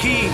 key.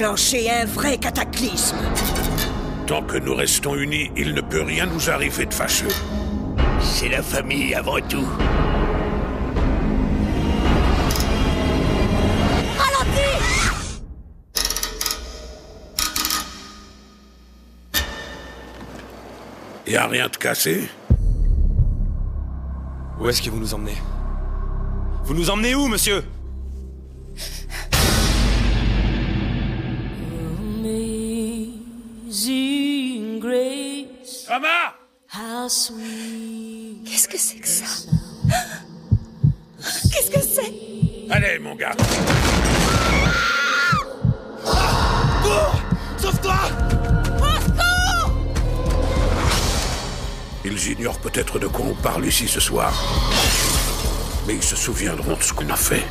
Un vrai cataclysme. Tant que nous restons unis, il ne peut rien nous arriver de fâcheux. C'est la famille avant tout. Y a rien de cassé? Où est-ce que vous nous emmenez? Vous nous emmenez où, monsieur? Sweet. Qu'est-ce que c'est que ça? Qu'est-ce que c'est? Allez, mon gars Cours Sauve-toi Ils ignorent peut-être de quoi on parle ici ce soir. Mais ils se souviendront de ce qu'on a fait.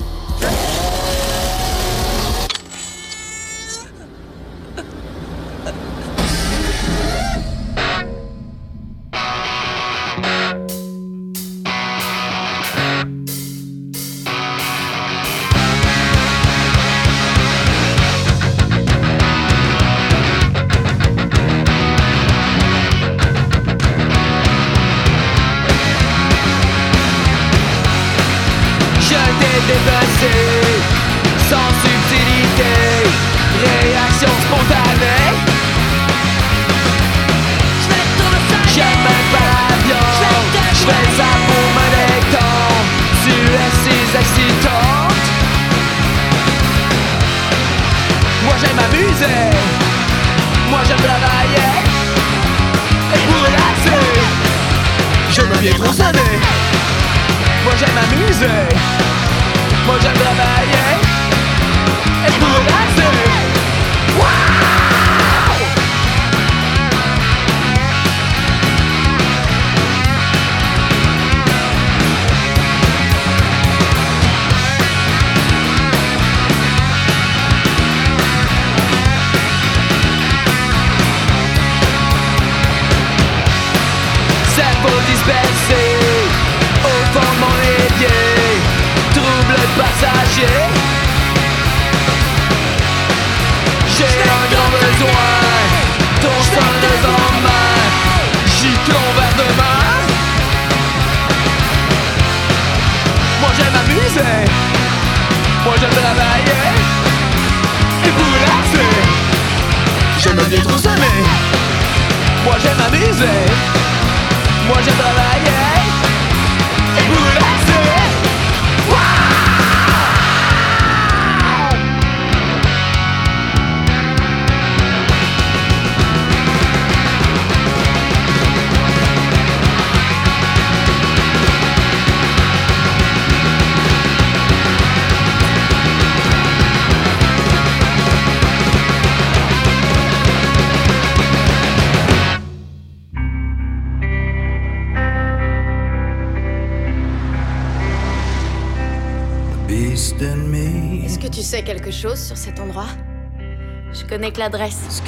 Cet endroit Je connais que l'adresse.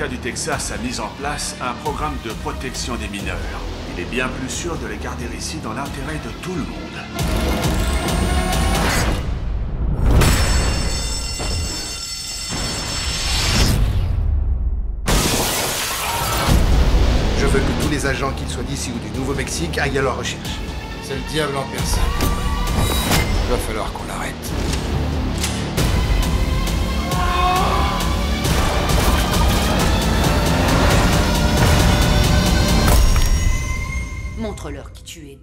L'État du Texas a mis en place un programme de protection des mineurs. Il est bien plus sûr de les garder ici dans l'intérêt de tout le monde. Je veux que tous les agents, qu'ils soient d'ici ou du Nouveau-Mexique, aillent à leur recherche. C'est le diable en personne. Il va falloir qu'on l'arrête. Montre-leur qui tu.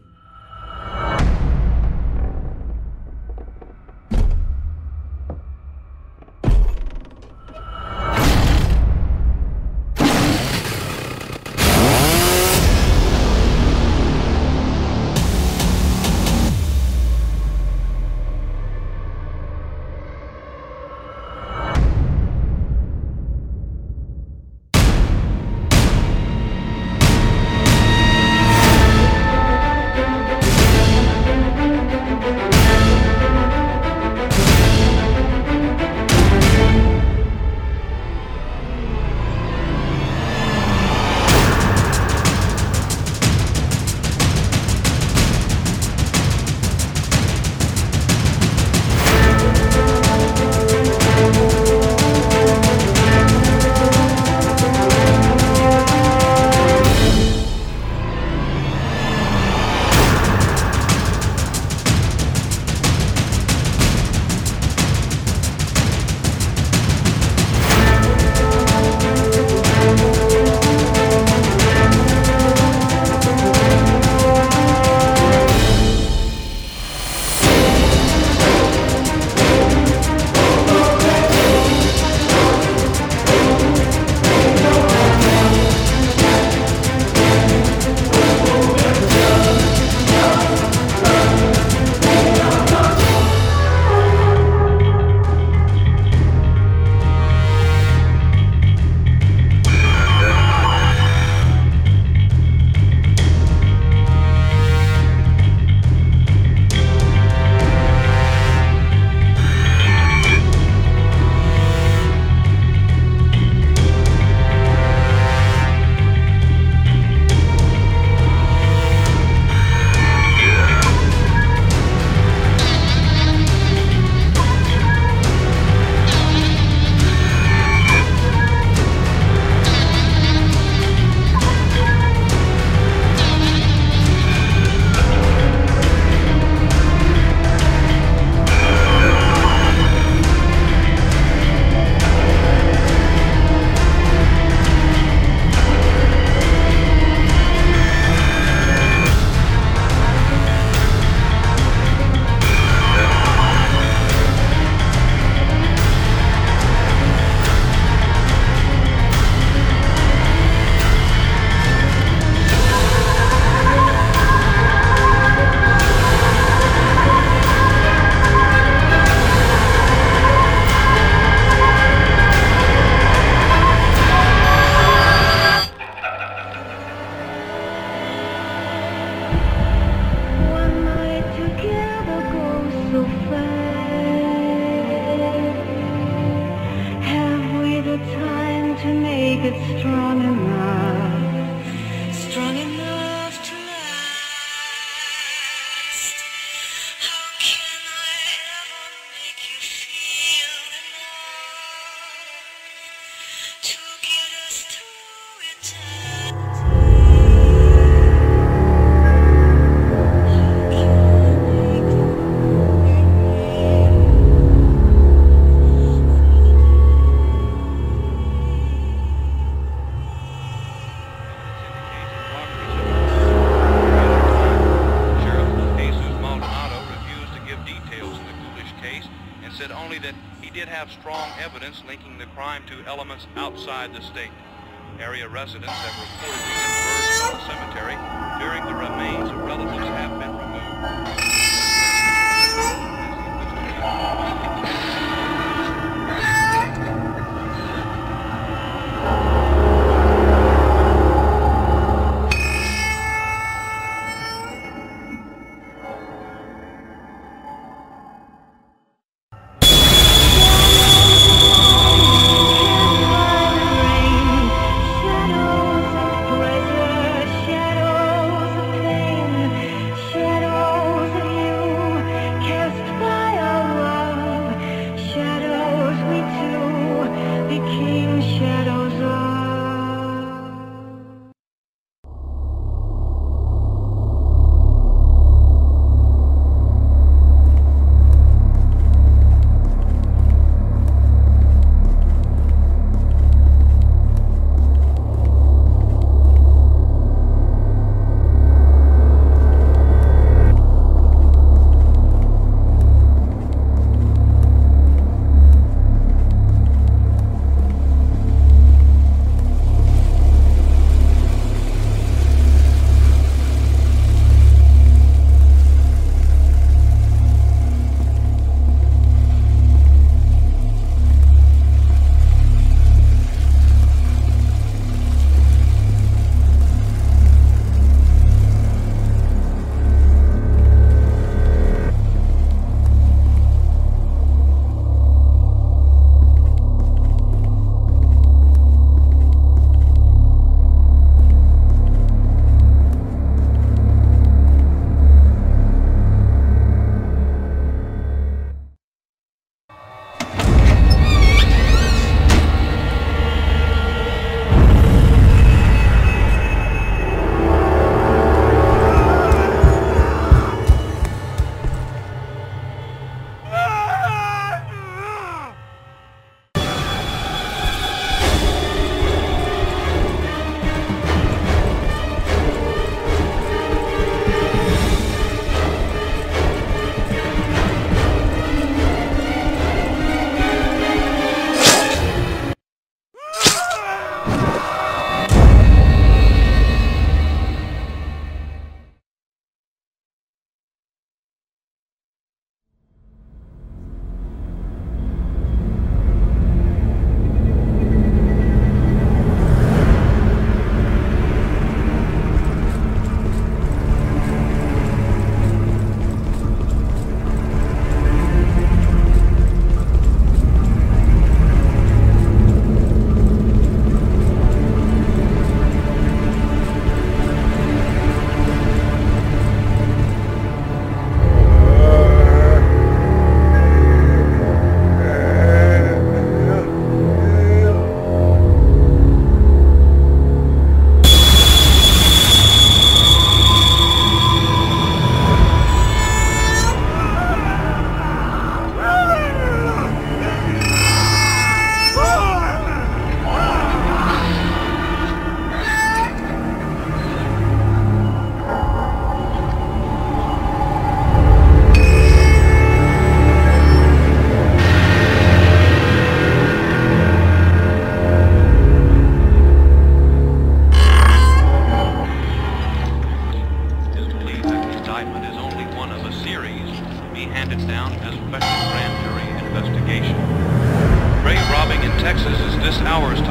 Residents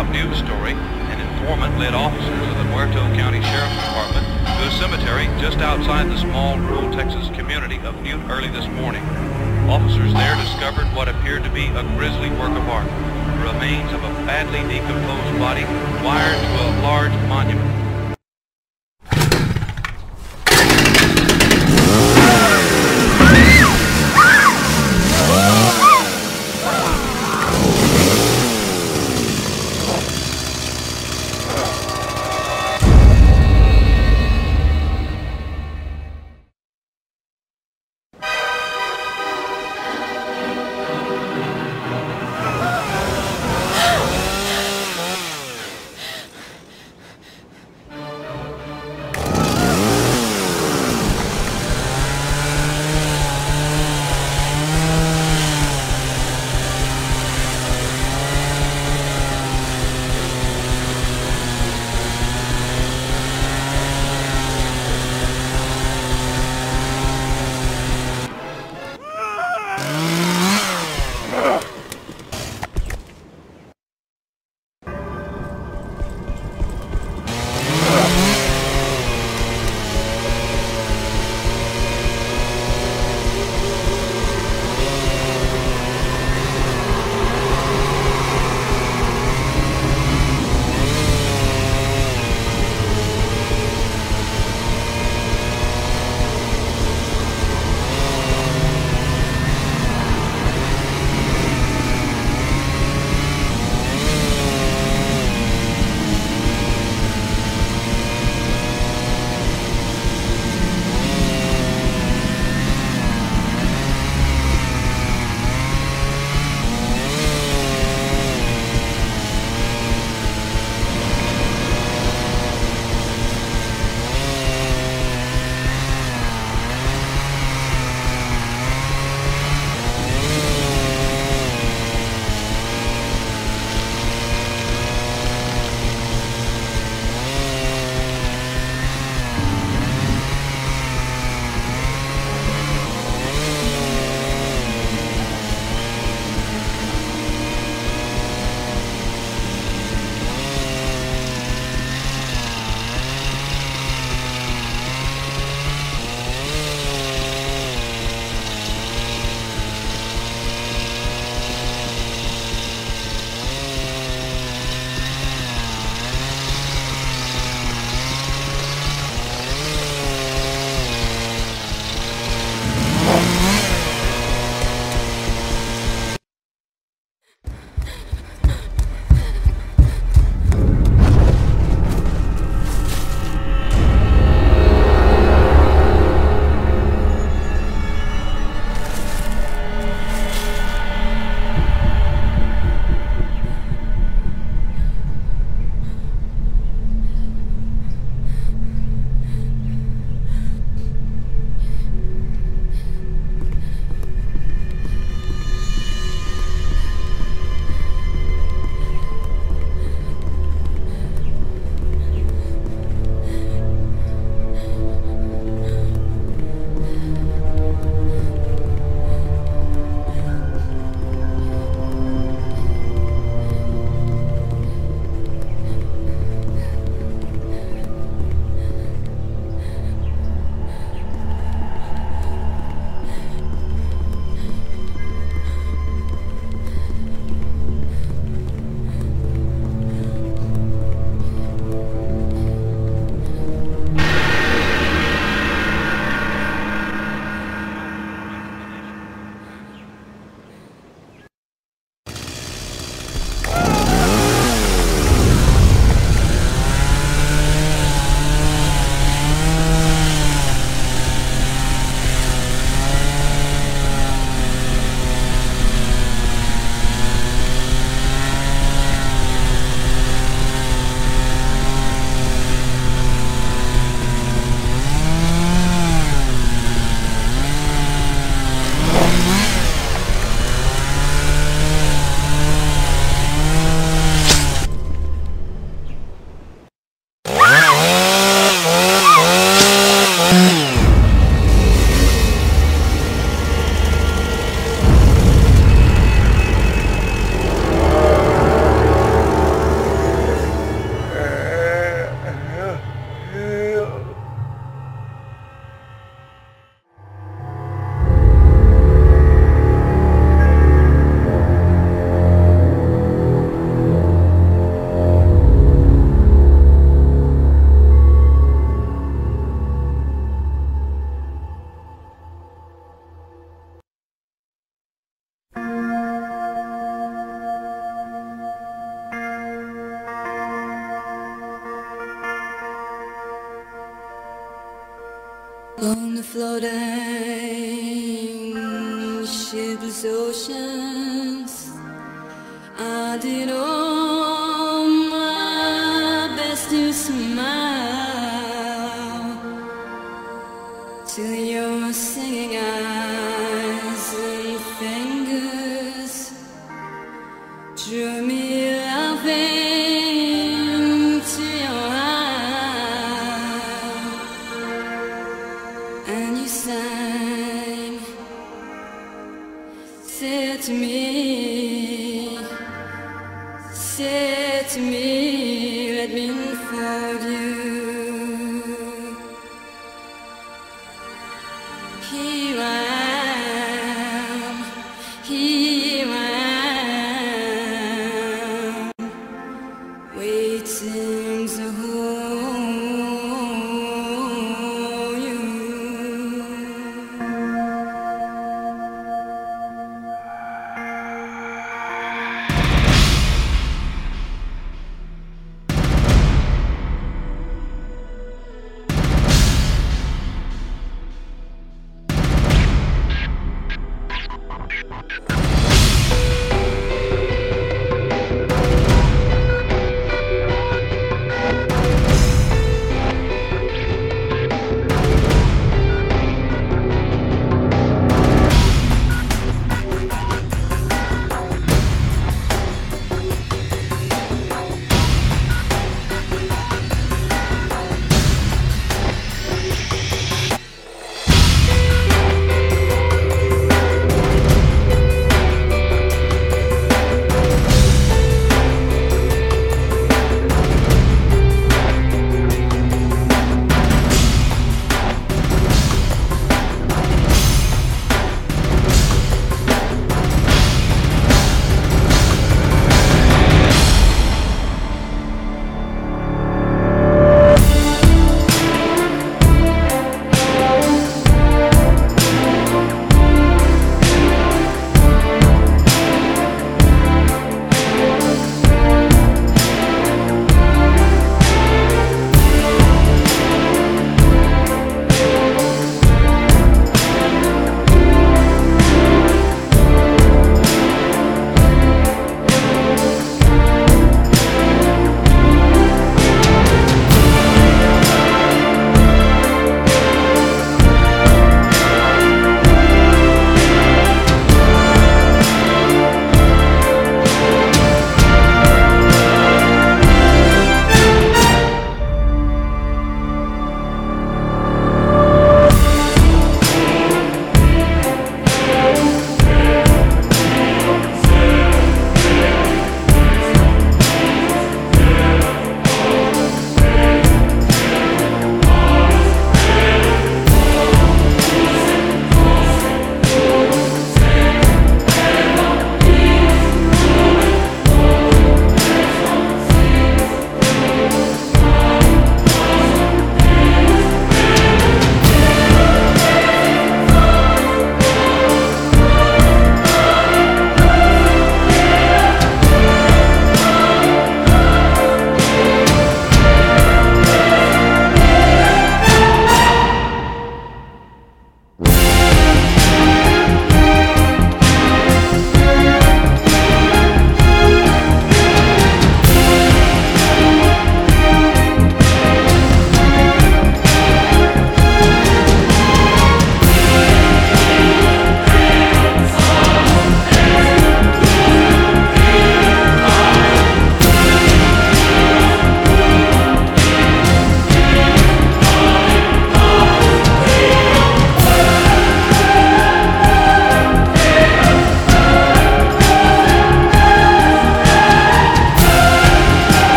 top news story. An informant led officers of the Muerto County Sheriff's Department to a cemetery just outside the small rural Texas community of Butte early this morning. Officers there discovered what appeared to be a grisly work of art, the remains of a badly decomposed body wired to a large monument.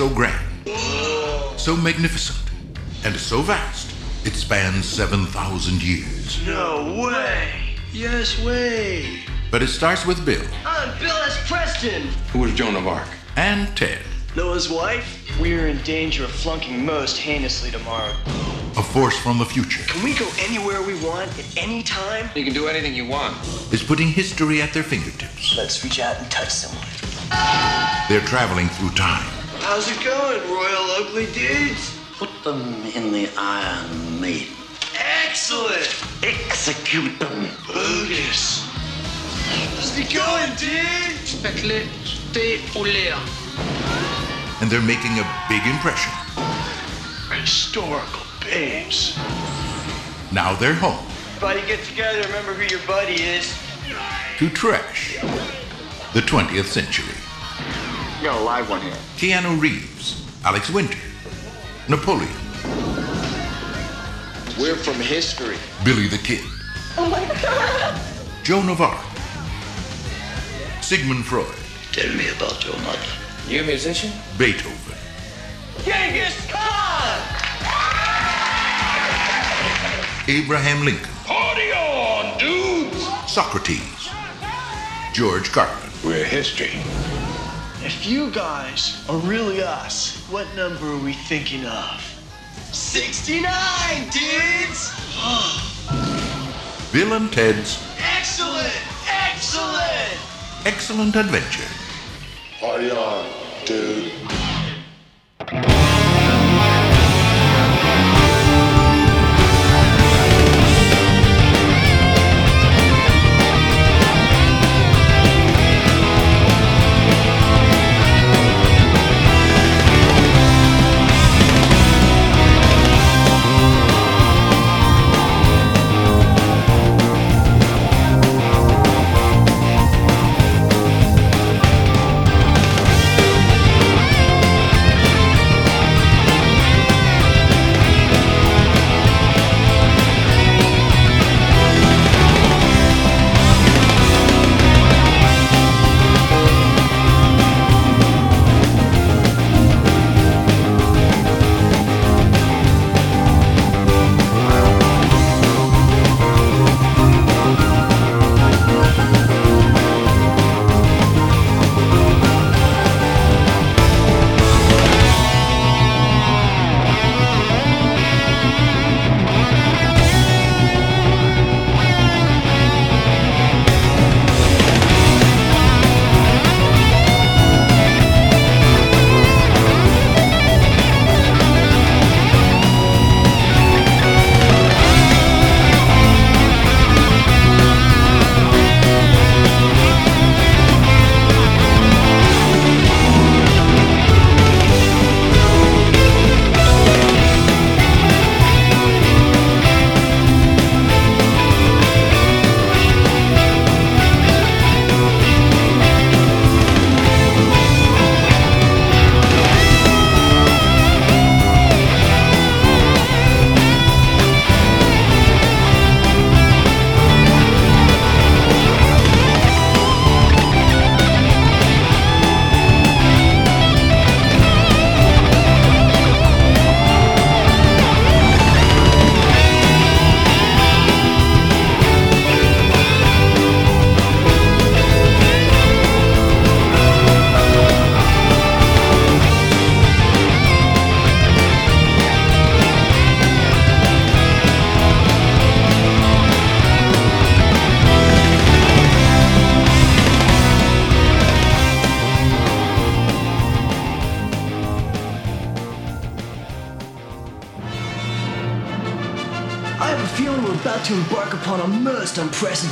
So grand, so magnificent, and so vast, it spans 7,000 years. No way! Yes way. But it starts with Bill I'm Bill S. Preston. Who was Joan of Arc? and Ted, Noah's wife. We're in danger of flunking most heinously tomorrow. a force from the future, Can we go anywhere we want at any time? You can do anything you want. is putting history at their fingertips. Let's reach out and touch someone. They're traveling through time. How's it going, Royal Ugly Dudes? Put them in the Iron Maiden. Excellent. Execute them. Bogus. How's it going, dude? Faites-les jeter. And they're making a big impression. Historical babes. Now they're home Everybody get together. Remember who your buddy is. to trash the 20th century. You got a live one here. Keanu Reeves, Alex Winter, Napoleon, We're from history. Billy the Kid, Oh my god! Joan of Arc, Sigmund Freud, Tell me about your mother. You a musician? Beethoven, Genghis Khan! Abraham Lincoln, Party on, dudes! Socrates, George Carlin, We're history. If you guys are really us, what number are we thinking of? 69, dudes! Bill and Ted's Excellent! Excellent! Excellent Adventure. Party on, dude.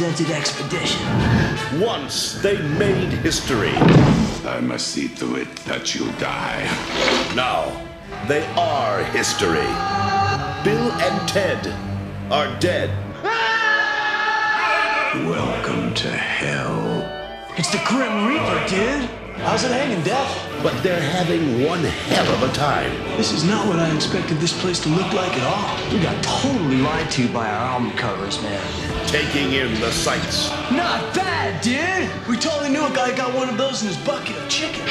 Unprecedented expedition. Once they made history. I must see to it that you die. Now, they are history. Bill and Ted are dead. Welcome to hell. It's the Grim Reaper, dude! How's it hanging, Death? But they're having one hell of a time. This is not what I expected this place to look like at all. We got totally lied to by our album covers, man. Taking in the sights. Not bad, dude! We totally knew a guy got one of those in his bucket of chicken.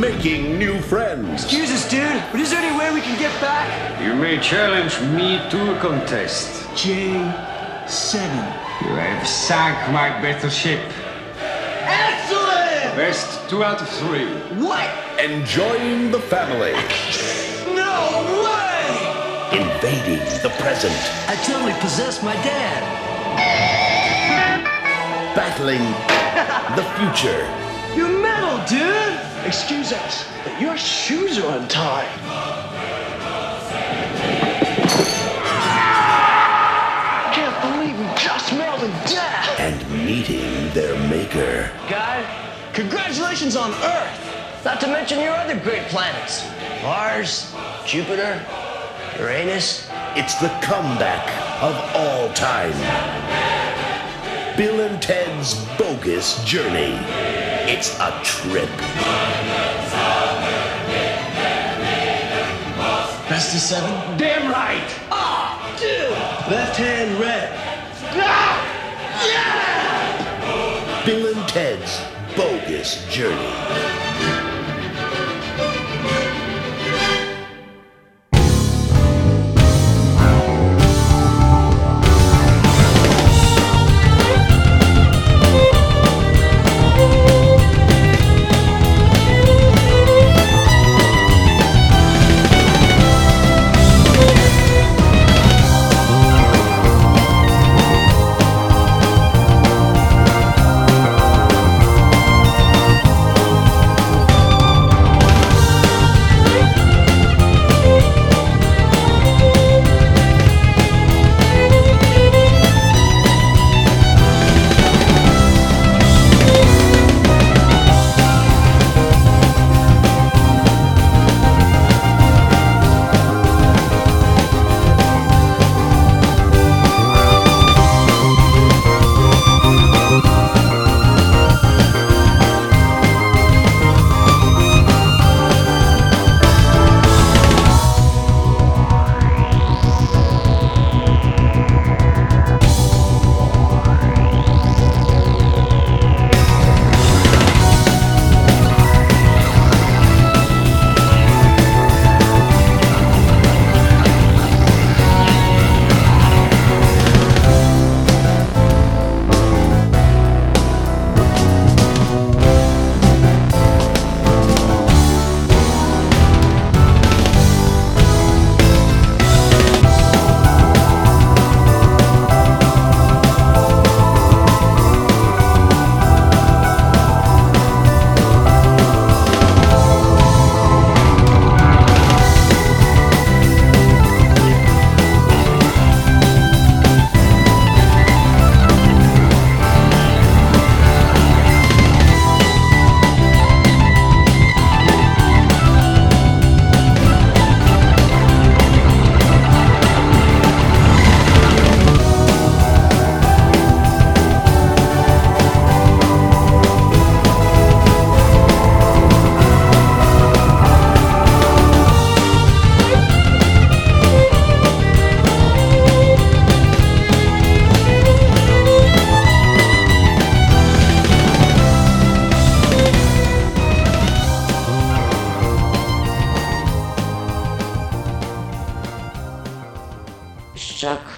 Making new friends. Excuse us, dude, but is there any way we can get back? You may challenge me to a contest. Jay, seven. You have sunk my battleship. Excellent! Best two out of three. What? Enjoying the family. No way! Invading the present. I totally possessed my dad. Battling the future. You're metal, dude! Excuse us, but your shoes are untied. Can't believe we just smelled to death! And meeting their maker. Guy, congratulations on Earth! Not to mention your other great planets. Mars, Jupiter, Uranus. It's the comeback of all time. Bill and Ted's Bogus Journey. It's a trip. Best of seven? Damn right! Ah, dude! Left hand red. Ah! Yeah! Bill and Ted's Bogus Journey.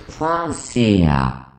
Choq.ca can't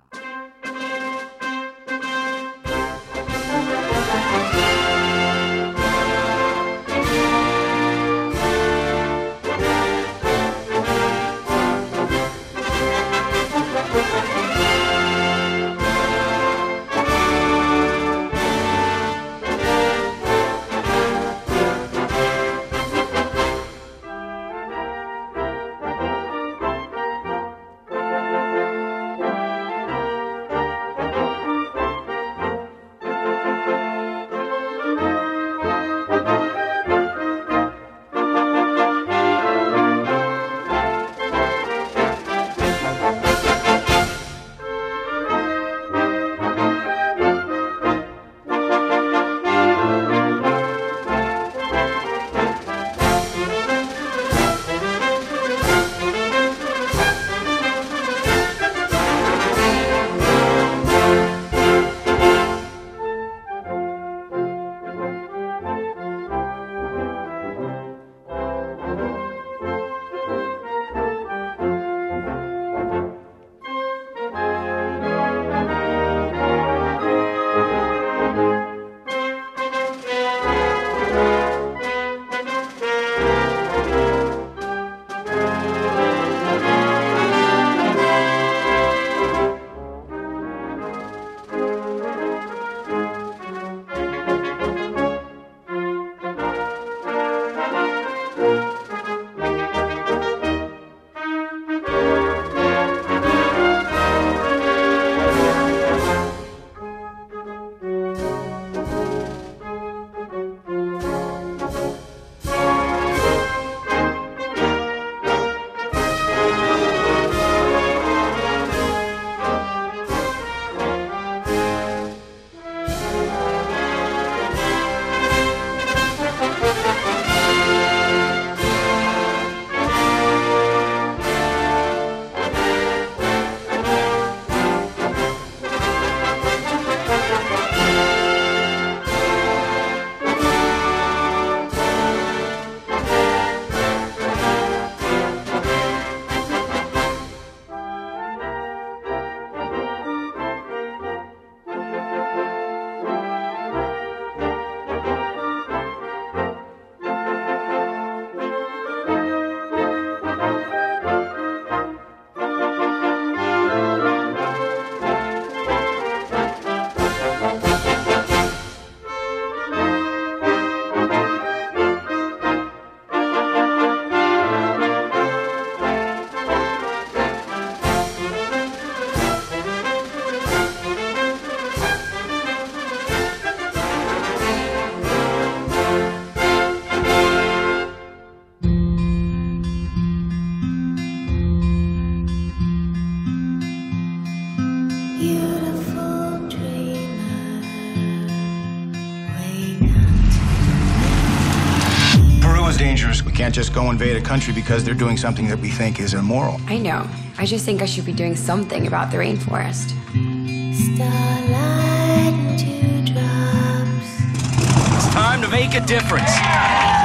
go invade a country because they're doing something that we think is immoral. I know. I just think I should be doing something about the rainforest. Starlight and dewdrops. It's time to make a difference. Sounds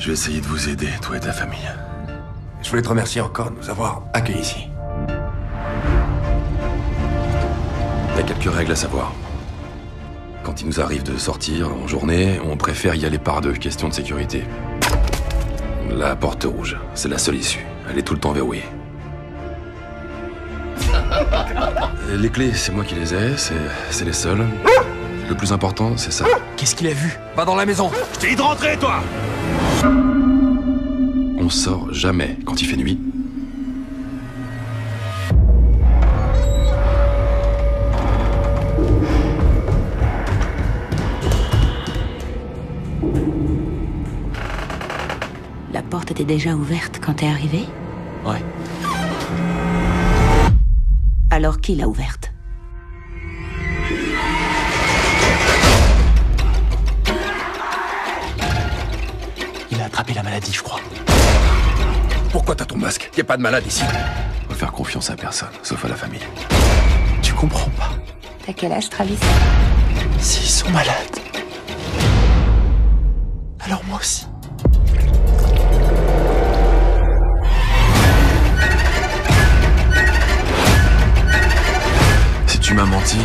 Je vais essayer de vous aider, toi et ta famille. Je voulais te remercier encore de nous avoir accueillis ici. Il y a quelques règles à savoir. Quand il nous arrive de sortir en journée, on préfère y aller par deux, question de sécurité. La porte rouge, c'est la seule issue. Elle est tout le temps verrouillée. Les clés, c'est moi qui les ai, c'est c'est les seules. Le plus important, c'est ça. Qu'est-ce qu'il a vu? Va dans la maison. Je t'ai dit de rentrer, toi On sort jamais quand il fait nuit. La porte était déjà ouverte quand t'es arrivé? Ouais. Alors qui l'a ouverte? qu'il n'y ait pas de malade ici. On faire confiance à personne, sauf à la famille. Tu comprends pas. T'as quel âge, S'ils sont malades, alors moi aussi. Si tu m'as menti,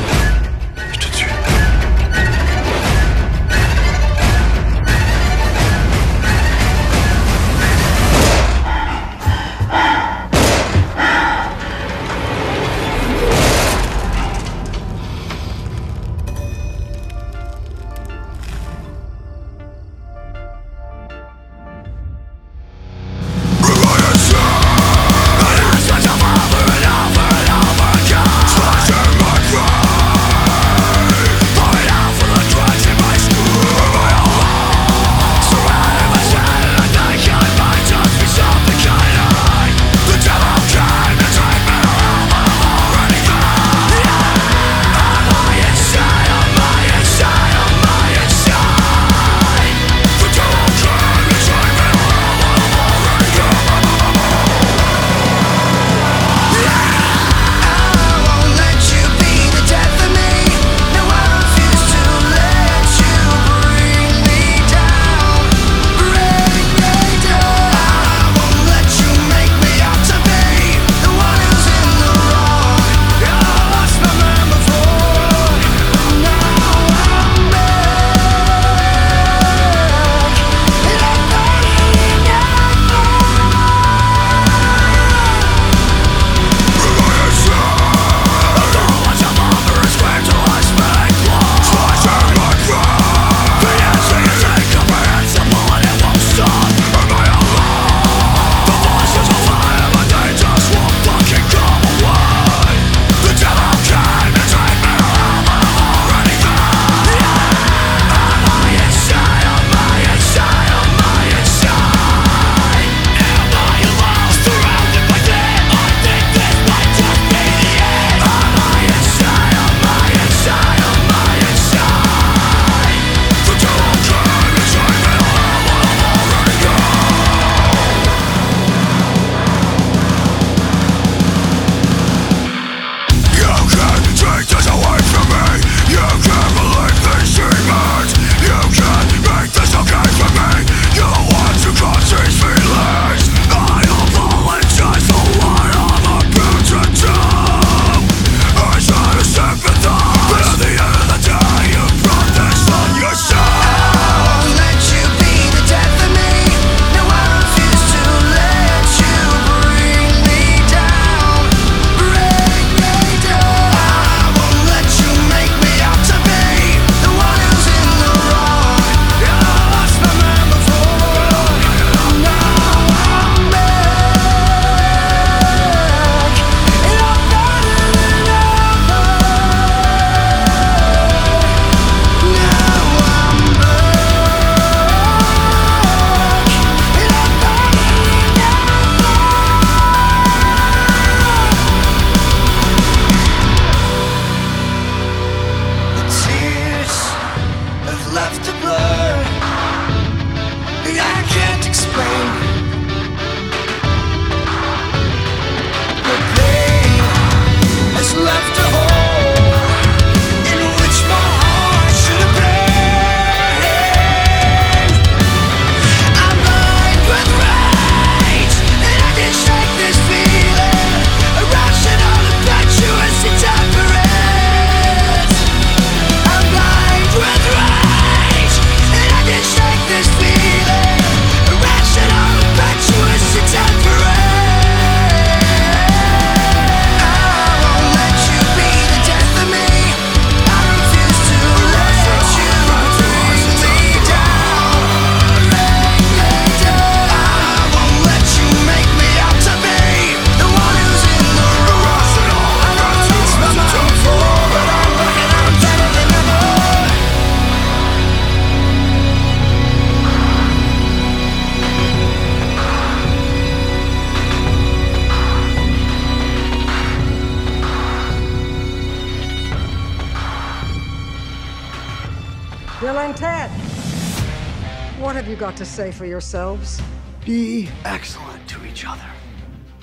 you got to say for yourselves? Be excellent to each other.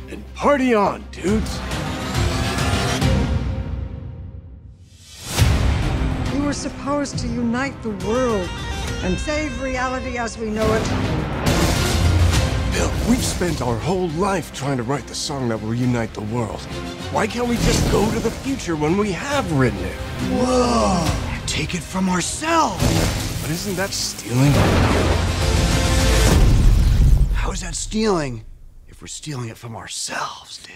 And party on, dudes. You were supposed to unite the world and save reality as we know it. Bill, we've spent our whole life trying to write the song that will unite the world. Why can't we just go to the future when we have written it? Whoa! Take it from ourselves! But isn't that stealing? How is that stealing if we're stealing it from ourselves, dude?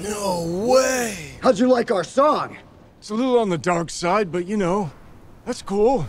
No way! How'd you like our song? It's a little on the dark side, but you know, that's cool.